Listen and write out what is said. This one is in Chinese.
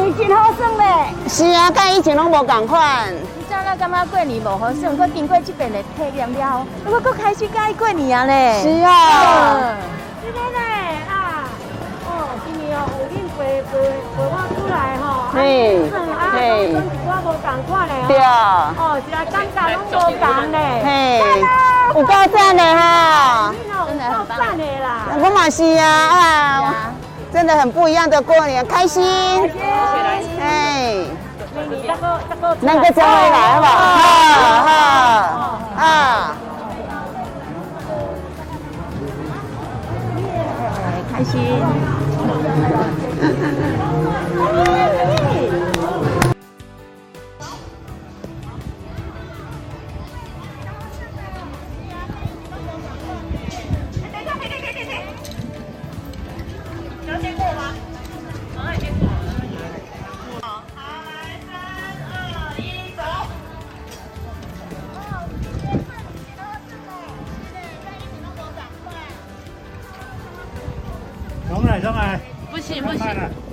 年真好耍嘞。是啊，甲以前拢无共款。你知咱感觉过年无好耍，我经过这边的体验了后，我搁开始介过年啊嘞。是啊。今天嘞啊，哦，今年哦有恁陪陪陪我出来吼，嘿，嘿，跟我无共款嘞。对啊。哦，是啊，感觉拢无共嘞。嘿，有够赞的哈。真的的啦。我嘛是啊，啊，真的很不一样的过年，开心。开心。哎。那个那个。那个再回来好不好？哈哈啊。开心。上来，上来，不行不行。